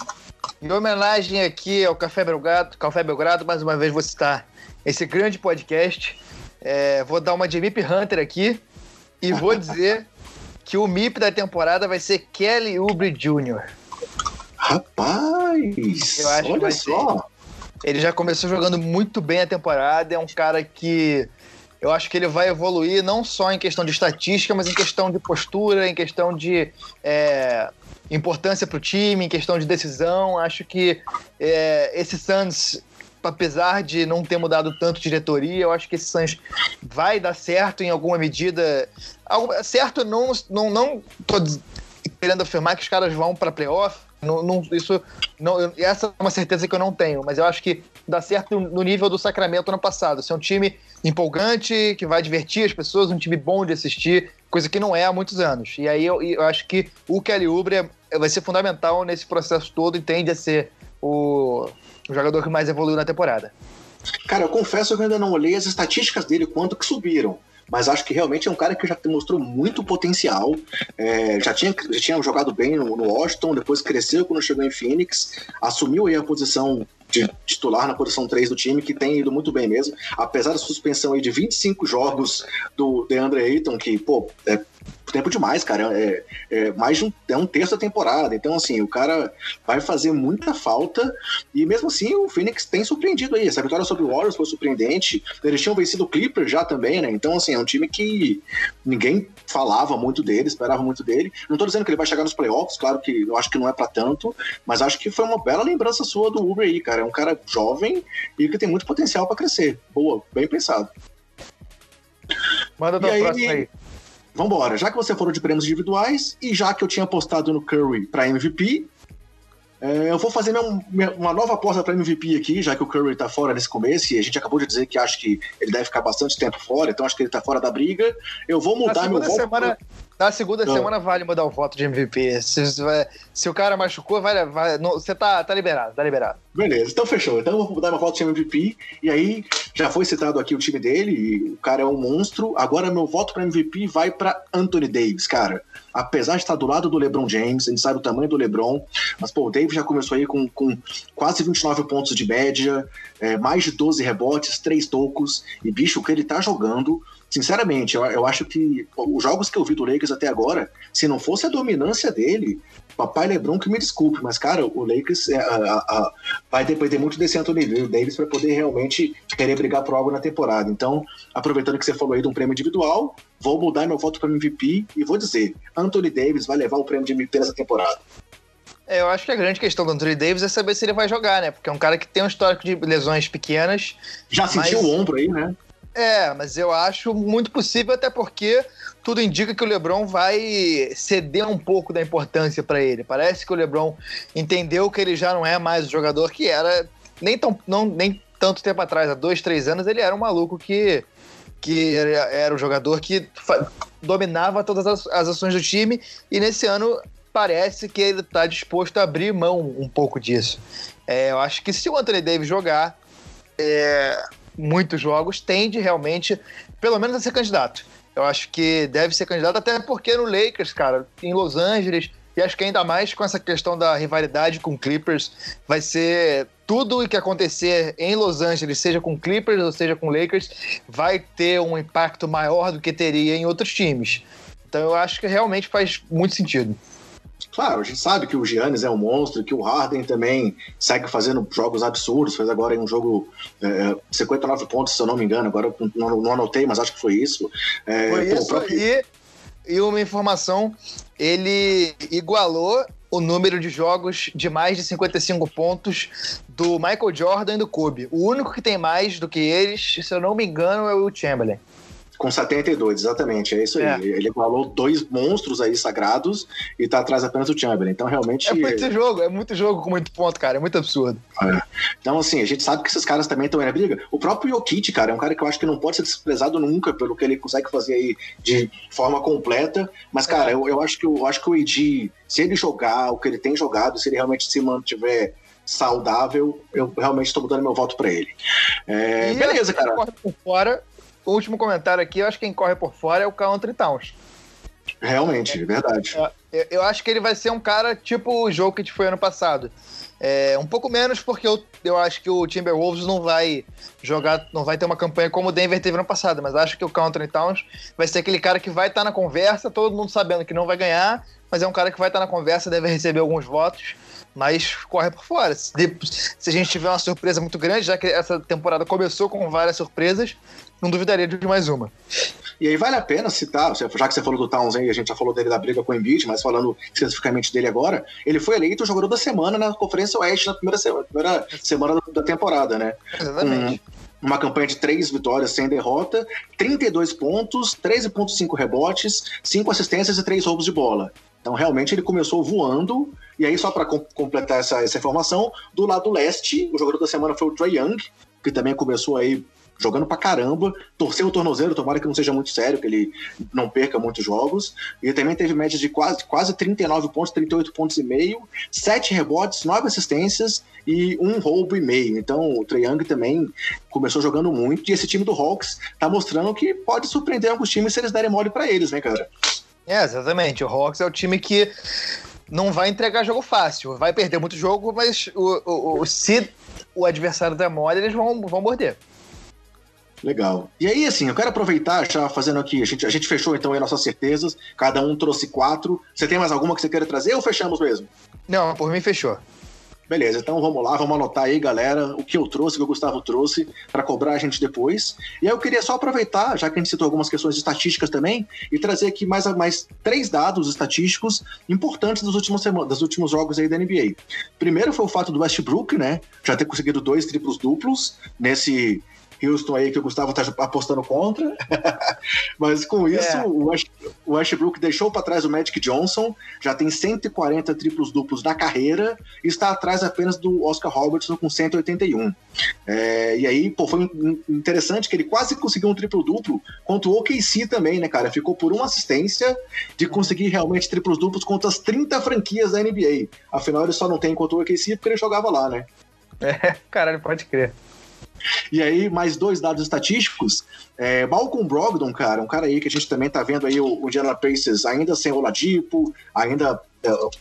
Em homenagem aqui ao Café Belgrado, Café Belgrado, mais uma vez vou citar esse grande podcast. É, vou dar uma de Mip Hunter aqui e vou dizer que o MIP da temporada vai ser Kelly Oubre Jr. Rapaz! Olha só! Ser. Ele já começou jogando muito bem a temporada, é um cara que eu acho que ele vai evoluir não só em questão de estatística, mas em questão de postura, em questão de é, importância para o time, em questão de decisão. Acho que é, esse Suns, apesar de não ter mudado tanto diretoria, eu acho que esse Suns vai dar certo em alguma medida. certo, não, não, não tô querendo afirmar que os caras vão para playoff, não, não, isso, não, essa é uma certeza que eu não tenho, mas eu acho que dá certo no nível do Sacramento ano passado. Ser é um time empolgante, que vai divertir as pessoas, um time bom de assistir, coisa que não é há muitos anos. E aí eu, eu acho que o Kelly Oubre é, vai ser fundamental nesse processo todo e tende a ser o, o jogador que mais evoluiu na temporada. Cara, eu confesso que eu ainda não olhei as estatísticas dele quanto que subiram mas acho que realmente é um cara que já mostrou muito potencial. É, já, tinha, já tinha jogado bem no, no, Washington, depois cresceu quando chegou em Phoenix, assumiu aí a posição de titular na posição 3 do time, que tem ido muito bem mesmo, apesar da suspensão aí de 25 jogos do DeAndre Ayton, que, pô, é tempo demais, cara. É, é mais de um, é um terço da temporada. Então, assim, o cara vai fazer muita falta. E mesmo assim, o Phoenix tem surpreendido aí. Essa vitória sobre o Warriors foi surpreendente. Eles tinham vencido o Clippers já também, né? Então, assim, é um time que ninguém falava muito dele, esperava muito dele. Não tô dizendo que ele vai chegar nos playoffs, claro que eu acho que não é para tanto, mas acho que foi uma bela lembrança sua do Uber aí, cara. É um cara jovem e que tem muito potencial para crescer. Boa, bem pensado. Manda da próxima aí. Vambora, já que você falou de prêmios individuais e já que eu tinha apostado no Curry para MVP, é, eu vou fazer minha, minha, uma nova aposta para MVP aqui, já que o Curry tá fora nesse começo e a gente acabou de dizer que acho que ele deve ficar bastante tempo fora, então acho que ele tá fora da briga. Eu vou mudar meu voto. Semana, na segunda não. semana vale mudar o voto de MVP. Se, se o cara machucou, vai, não, você tá, tá liberado, tá liberado. Beleza, então fechou. Então eu vou mudar meu voto de MVP. E aí, já foi citado aqui o time dele, o cara é um monstro. Agora meu voto para MVP vai para Anthony Davis, cara. Apesar de estar do lado do LeBron James, a gente sabe o tamanho do LeBron, mas pô, o Davis já começou aí com, com quase 29 pontos de média, é, mais de 12 rebotes, 3 tocos. E bicho, o que ele tá jogando sinceramente, eu, eu acho que os jogos que eu vi do Lakers até agora, se não fosse a dominância dele, papai LeBron que me desculpe, mas cara, o Lakers é, a, a, vai depender muito desse Anthony Davis para poder realmente querer brigar por algo na temporada. Então, aproveitando que você falou aí de um prêmio individual, vou mudar meu voto para MVP e vou dizer, Anthony Davis vai levar o prêmio de MVP nessa temporada. É, eu acho que a grande questão do Anthony Davis é saber se ele vai jogar, né? Porque é um cara que tem um histórico de lesões pequenas. Já sentiu mas... o ombro aí, né? É, mas eu acho muito possível, até porque tudo indica que o LeBron vai ceder um pouco da importância para ele. Parece que o LeBron entendeu que ele já não é mais o jogador que era nem, tão, não, nem tanto tempo atrás, há dois, três anos, ele era um maluco que, que era, o jogador que dominava todas as, as ações do time e nesse ano parece que ele está disposto a abrir mão um pouco disso. É, eu acho que se o Anthony Davis jogar, é, muitos jogos, tende realmente, pelo menos, a ser candidato. Eu acho que deve ser candidato, até porque no Lakers, cara, em Los Angeles, e acho que ainda mais com essa questão da rivalidade com Clippers, vai ser tudo o que acontecer em Los Angeles, seja com Clippers ou seja com Lakers, vai ter um impacto maior do que teria em outros times. Então eu acho que realmente faz muito sentido. Claro, a gente sabe que o Giannis é um monstro, que o Harden também segue fazendo jogos absurdos, fez agora um jogo é, 59 pontos, se eu não me engano, agora não, não anotei, mas acho que foi isso. É, foi isso, próprio... e, e uma informação, ele igualou o número de jogos de mais de 55 pontos do Michael Jordan e do Kobe. O único que tem mais do que eles, se eu não me engano, é o Chamberlain. Com 72, exatamente, é isso aí. É. Ele igualou dois monstros aí sagrados e tá atrás apenas do Chamberlain. Então, realmente. É muito jogo, é muito jogo com muito ponto, cara. É muito absurdo. É. Então, assim, a gente sabe que esses caras também estão aí na briga. O próprio Jokic, cara, é um cara que eu acho que não pode ser desprezado nunca pelo que ele consegue fazer aí de forma completa. Mas, cara, é. eu, eu, acho que, eu acho que o Edi, se ele jogar o que ele tem jogado, se ele realmente se mantiver saudável, eu realmente estou mudando meu voto para ele. É, beleza, cara. Por fora, o último comentário aqui, eu acho que quem corre por fora é o Country Towns. Realmente, é, verdade. É, eu acho que ele vai ser um cara tipo o jogo que foi ano passado. É, um pouco menos porque eu, eu acho que o Timberwolves não vai jogar, não vai ter uma campanha como o Denver teve ano passado, mas acho que o Country Towns vai ser aquele cara que vai estar tá na conversa, todo mundo sabendo que não vai ganhar, mas é um cara que vai estar tá na conversa, deve receber alguns votos, mas corre por fora. Se, se a gente tiver uma surpresa muito grande, já que essa temporada começou com várias surpresas, não duvidaria de mais uma. E aí vale a pena citar, já que você falou do Townsend e a gente já falou dele da briga com o Embiid, mas falando especificamente dele agora, ele foi eleito o jogador da semana na Conferência Oeste na primeira semana, primeira semana da temporada, né? Exatamente. Um, uma campanha de três vitórias sem derrota, 32 pontos, 13,5 rebotes, 5 assistências e 3 roubos de bola. Então, realmente, ele começou voando. E aí, só para completar essa, essa informação, do lado leste, o jogador da semana foi o Trey Young, que também começou aí jogando pra caramba, torceu o tornozeiro, tomara que não seja muito sério, que ele não perca muitos jogos. E também teve média de quase, quase 39 pontos, 38 pontos e meio, 7 rebotes, 9 assistências e um roubo e meio. Então o Trae Young também começou jogando muito. E esse time do Hawks tá mostrando que pode surpreender alguns times se eles derem mole para eles, né, cara? É, exatamente. O Hawks é o time que não vai entregar jogo fácil. Vai perder muito jogo, mas o, o, o se o adversário der mole, eles vão, vão morder. Legal. E aí, assim, eu quero aproveitar, já fazendo aqui, a gente, a gente fechou então aí nossas certezas, cada um trouxe quatro. Você tem mais alguma que você queira trazer ou fechamos mesmo? Não, por mim fechou. Beleza, então vamos lá, vamos anotar aí, galera, o que eu trouxe, o que o Gustavo trouxe, para cobrar a gente depois. E aí eu queria só aproveitar, já que a gente citou algumas questões estatísticas também, e trazer aqui mais, mais três dados estatísticos importantes dos últimos, dos últimos jogos aí da NBA. Primeiro foi o fato do Westbrook, né, já ter conseguido dois triplos duplos nesse Houston aí que o Gustavo tá apostando contra. Mas com isso, é. o Westbrook deixou para trás o Magic Johnson, já tem 140 triplos duplos na carreira e está atrás apenas do Oscar Robertson com 181. É, e aí, pô, foi interessante que ele quase conseguiu um triplo duplo contra o OKC também, né, cara? Ficou por uma assistência de conseguir realmente triplos duplos contra as 30 franquias da NBA. Afinal, ele só não tem contra o OKC porque ele jogava lá, né? É, caralho, pode crer. E aí, mais dois dados estatísticos. É, Malcolm Brogdon, cara, um cara aí que a gente também tá vendo aí o, o Indiana Pacers ainda sem o Ladipo, ainda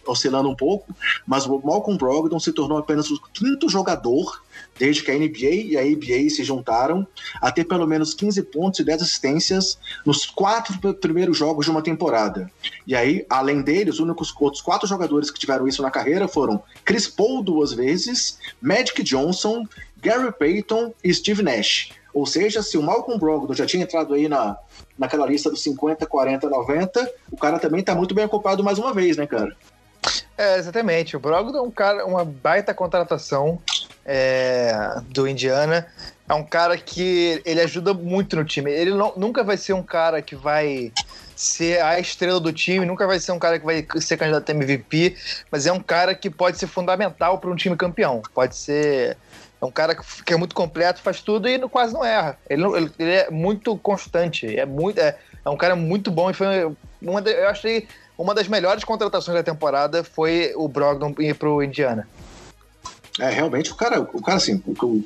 oscilando um pouco, mas o Malcolm Brogdon se tornou apenas o quinto jogador desde que a NBA e a ABA se juntaram a ter pelo menos 15 pontos e 10 assistências nos quatro primeiros jogos de uma temporada. E aí, além dele, os únicos outros quatro jogadores que tiveram isso na carreira foram Chris Paul duas vezes, Magic Johnson, Gary Payton e Steve Nash. Ou seja, se o Malcolm Brogdon já tinha entrado aí na, naquela lista dos 50, 40, 90, o cara também tá muito bem ocupado mais uma vez, né, cara? É, exatamente. O Brogdon é um cara, uma baita contratação é, do Indiana. É um cara que ele ajuda muito no time. Ele não, nunca vai ser um cara que vai ser a estrela do time, nunca vai ser um cara que vai ser candidato a MVP, mas é um cara que pode ser fundamental para um time campeão. Pode ser é um cara que é muito completo, faz tudo e quase não erra. Ele, ele, ele é muito constante, é, muito, é, é, um cara muito bom e foi uma eu achei uma das melhores contratações da temporada foi o Brogdon ir pro Indiana. É, realmente, o cara, o cara assim, o, o,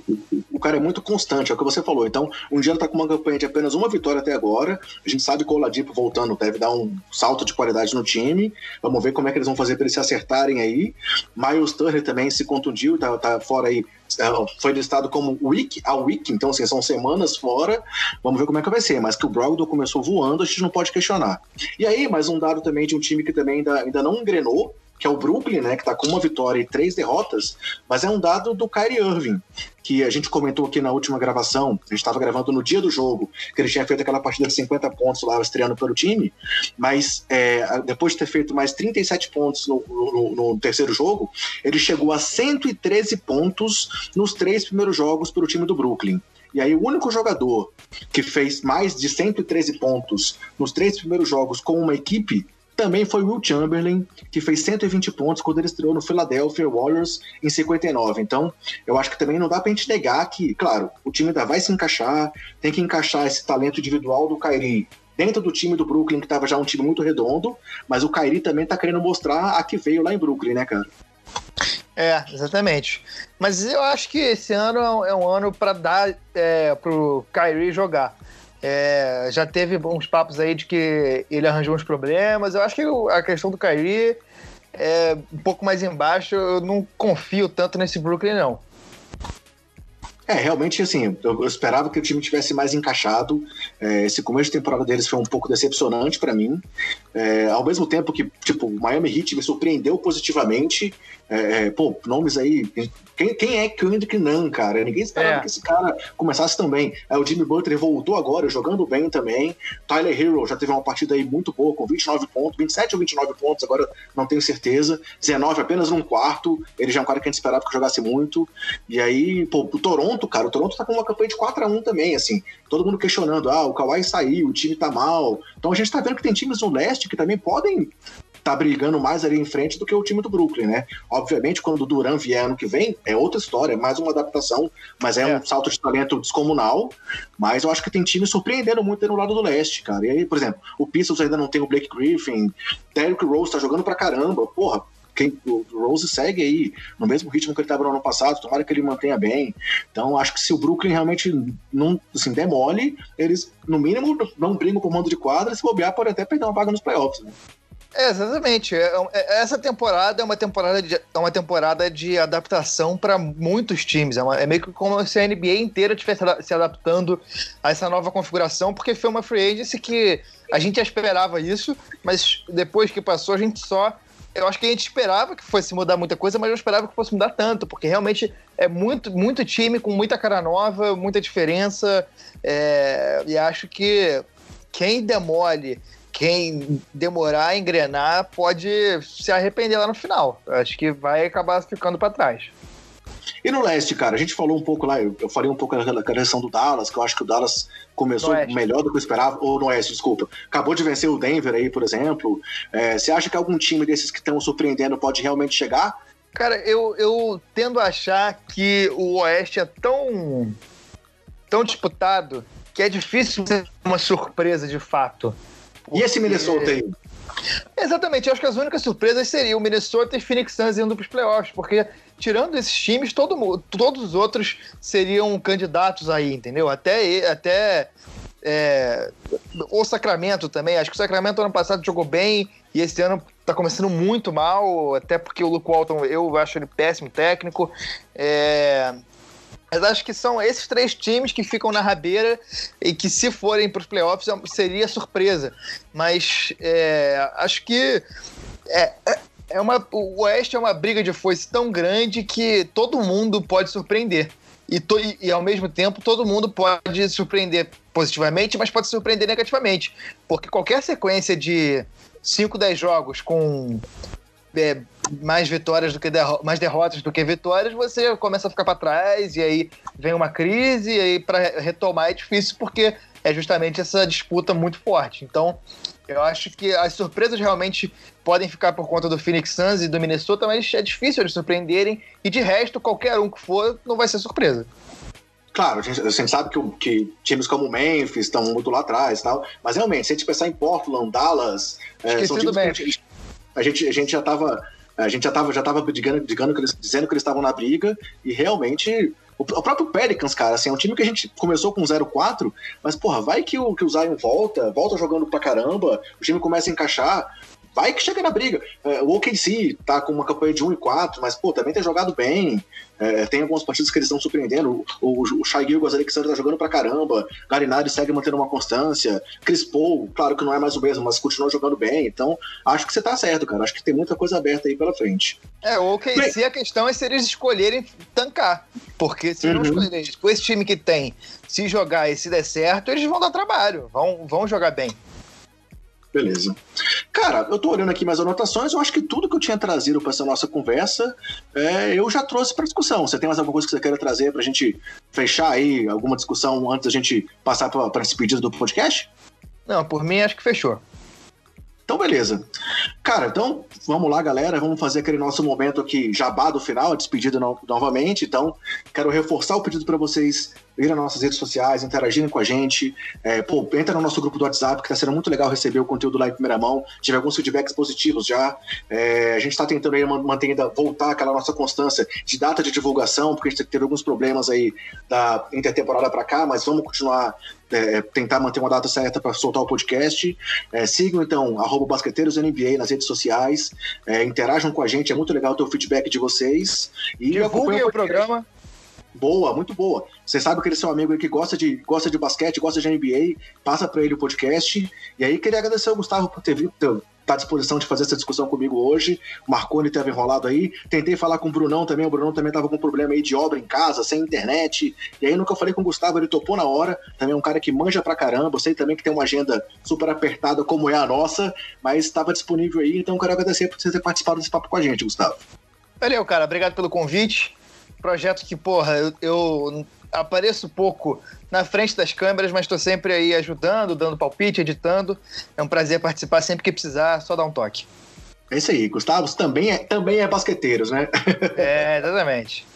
o, cara é muito constante, é o que você falou. Então, o Indiana tá com uma campanha de apenas uma vitória até agora. A gente sabe que o Oladipo voltando deve dar um salto de qualidade no time. Vamos ver como é que eles vão fazer para eles se acertarem aí. Miles Turner também se contundiu, tá, tá fora aí é, foi listado como week a week, então assim, são semanas fora. Vamos ver como é que vai ser. Mas que o Brogdon começou voando, a gente não pode questionar. E aí, mais um dado também de um time que também ainda, ainda não engrenou, que é o Brooklyn, né, que está com uma vitória e três derrotas, mas é um dado do Kyrie Irving, que a gente comentou aqui na última gravação, a gente estava gravando no dia do jogo, que ele tinha feito aquela partida de 50 pontos lá estreando pelo time, mas é, depois de ter feito mais 37 pontos no, no, no, terceiro jogo, ele chegou a 113 pontos nos três primeiros jogos pelo time do Brooklyn. E aí o único jogador que fez mais de 113 pontos nos três primeiros jogos com uma equipe também foi Will Chamberlain, que fez 120 pontos quando ele estreou no Philadelphia Warriors em 59. Então, eu acho que também não dá pra gente negar que, claro, o time ainda vai se encaixar, tem que encaixar esse talento individual do Kyrie dentro do time do Brooklyn, que estava já um time muito redondo, mas o Kyrie também tá querendo mostrar a que veio lá em Brooklyn, né, cara? É, exatamente. Mas eu acho que esse ano é um ano para dar é, pro Kyrie jogar. É, já teve uns papos aí de que ele arranjou uns problemas. Eu acho que a questão do Kyrie é um pouco mais embaixo. Eu não confio tanto nesse Brooklyn, não. É, realmente, assim, eu, esperava que o time tivesse mais encaixado. É, esse começo de temporada deles foi um pouco decepcionante para mim. É, ao mesmo tempo que, tipo, o Miami Heat me surpreendeu positivamente. É, é, pô, nomes aí. Quem, quem é Kendrick Nunn, cara? Ninguém esperava é. que esse cara começasse também. É, o Jimmy Butler voltou agora, jogando bem também. Tyler Hero já teve uma partida aí muito boa, com 29 pontos, 27 ou 29 pontos, agora não tenho certeza. 19 apenas num quarto. Ele já é um cara que a gente esperava que jogasse muito. E aí, pô, o Toronto, cara, o Toronto tá com uma campanha de 4 a 1 também, assim. Todo mundo questionando, ah, o Kawhi saiu, o time tá mal. Então a gente tá vendo que tem times no leste que também podem tá brigando mais ali em frente do que o time do Brooklyn, né? Obviamente, quando o Duran vier ano que vem, é outra história, é mais uma adaptação, mas é, é, um salto de talento descomunal. Mas eu acho que tem time surpreendendo muito no lado do leste, cara. E aí, por exemplo, o Pistons ainda não tem o Blake Griffin, Derrick Rose tá jogando pra caramba, porra. Quem, o Rose segue aí no mesmo ritmo que ele estava no ano passado, tomara que ele mantenha bem. Então, acho que se o Brooklyn realmente não assim, demole, eles, no mínimo, não brigam por mando de quadra, se bobear, pode até perder uma vaga nos playoffs. Né? É, exatamente. É, é, essa temporada é uma temporada de, é uma temporada de adaptação para muitos times. É, uma, é, meio que como se a NBA inteira estivesse se adaptando a essa nova configuração, porque foi uma free agency que a gente esperava isso, mas depois que passou, a gente só. Eu acho que a gente esperava que fosse mudar muita coisa, mas não esperava que fosse mudar tanto, porque realmente é muito, muito time com muita cara nova, muita diferença. É, e acho que quem demole quem demorar a engrenar pode se arrepender lá no final. Acho que vai acabar ficando para trás. E no leste, cara, a gente falou um pouco lá, eu, falei um pouco da questão do Dallas, que eu acho que o Dallas começou melhor do que eu esperava, ou no oeste, desculpa. Acabou de vencer o Denver aí, por exemplo. É, você acha que algum time desses que estão surpreendendo pode realmente chegar? Cara, eu, eu tendo a achar que o oeste é tão, tão disputado que é difícil ser uma surpresa de fato. E esse Minnesota aí? Exatamente, eu acho que as únicas surpresas seriam o Minnesota e Phoenix Suns indo para os playoffs, porque tirando esses times, todo, todos os outros seriam candidatos aí, entendeu? Até, até é, o Sacramento também, acho que o Sacramento ano passado jogou bem e esse ano tá começando muito mal, até porque o Luke Walton eu acho ele péssimo técnico. É, mas acho que são esses três times que ficam na rabeira e que, se forem para os playoffs, é seria surpresa. Mas é, acho que é, é, é uma, o Oeste é uma briga de foice tão grande que todo mundo pode surpreender. E, to, e, e, ao mesmo tempo todo mundo pode surpreender positivamente, mas pode surpreender negativamente. Porque qualquer sequência de 5, 10 jogos com é, mais vitórias do que derro mais derrotas do que vitórias, você começa a ficar para trás e aí vem uma crise e aí para retomar é difícil porque é justamente essa disputa muito forte. Então, eu acho que as surpresas realmente podem ficar por conta do Phoenix Suns e do Minnesota, mas é difícil eles surpreenderem e de resto qualquer um que for não vai ser surpresa. Claro, a gente, a gente sabe que, que, times como o Memphis estão muito lá atrás tal, mas realmente, se a gente pensar em Portland, Dallas, é, são times que a gente, a gente, já estava a gente já estava já tava digando, digando que eles, dizendo que eles estavam na briga e realmente o, o, próprio Pelicans, cara, assim, é um time que a gente começou com 0-4, mas porra, vai que o, que o Zion volta, volta jogando pra caramba, o time começa a encaixar, vai que chega na briga. É, o OKC tá com uma campanha de 1 e 4, mas pô, também tem jogado bem. É, tem algumas partidas que eles estão surpreendendo. O, o, o Shai Gilgas Alexander tá jogando pra caramba. Garinari segue mantendo uma constância. Chris Paul, claro que não é mais o mesmo, mas continua jogando bem. Então, acho que você tá certo, cara. Acho que tem muita coisa aberta aí pela frente. É, o OKC, bem, a questão é se eles escolherem tancar. Porque se uhum. não escolherem, com esse time que tem, se jogar e se der certo, eles vão dar trabalho. Vão, vão jogar bem. Beleza. Cara, eu tô olhando aqui mais anotações, eu acho que tudo que eu tinha trazido para essa nossa conversa, é, eu já trouxe para discussão. Você tem mais alguma coisa que você queira trazer pra gente fechar aí, alguma discussão antes da gente passar para despedida do podcast? Não, por mim acho que fechou. Então, beleza. Cara, então vamos lá, galera. Vamos fazer aquele nosso momento aqui, jabá do final, a despedida no, novamente. Então, quero reforçar o pedido para vocês irem nas nossas redes sociais, interagirem com a gente. É, pô, entra no nosso grupo do WhatsApp, que tá sendo muito legal receber o conteúdo lá em primeira mão. Tive alguns feedbacks positivos já. É, a gente está tentando aí manter, voltar aquela nossa constância de data de divulgação, porque a gente teve alguns problemas aí da intertemporada para cá, mas vamos continuar é, tentar manter uma data certa para soltar o podcast. É, sigam então, arroba Basqueteiros NBA nas redes sociais, é, interajam com a gente, é muito legal ter o feedback de vocês. E Divulguem o programa. Boa, muito boa. Você sabe que ele é seu amigo que gosta de, gosta de basquete, gosta de NBA, passa para ele o podcast. E aí queria agradecer ao Gustavo por ter vindo, tá à disposição de fazer essa discussão comigo hoje. O Marconi estava enrolado aí. Tentei falar com o Brunão também. O Brunão também estava com problema aí de obra em casa, sem internet. E aí, eu falei com o Gustavo, ele topou na hora. Também é um cara que manja pra caramba. Sei também que tem uma agenda super apertada, como é a nossa, mas estava disponível aí. Então, quero agradecer por você ter participado desse papo com a gente, Gustavo. Valeu, cara. Obrigado pelo convite. Projeto que, porra, eu, eu apareço pouco na frente das câmeras, mas estou sempre aí ajudando, dando palpite, editando. É um prazer participar sempre que precisar, só dar um toque. É isso aí, Gustavo também é, também é basqueteiros, né? é, exatamente.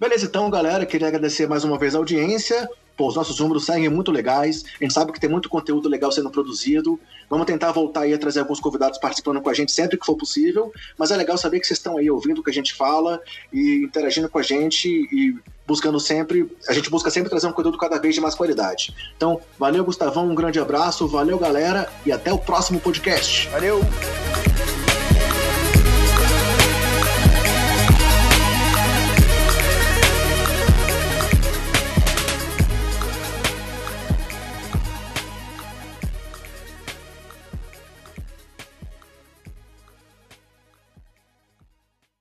Beleza, então, galera, queria agradecer mais uma vez a audiência. Pô, os nossos números seguem muito legais. A gente sabe que tem muito conteúdo legal sendo produzido. Vamos tentar voltar aí a trazer alguns convidados participando com a gente sempre que for possível. Mas é legal saber que vocês estão aí ouvindo o que a gente fala e interagindo com a gente e buscando sempre. A gente busca sempre trazer um conteúdo cada vez de mais qualidade. Então, valeu, Gustavão, um grande abraço, valeu, galera, e até o próximo podcast. Valeu!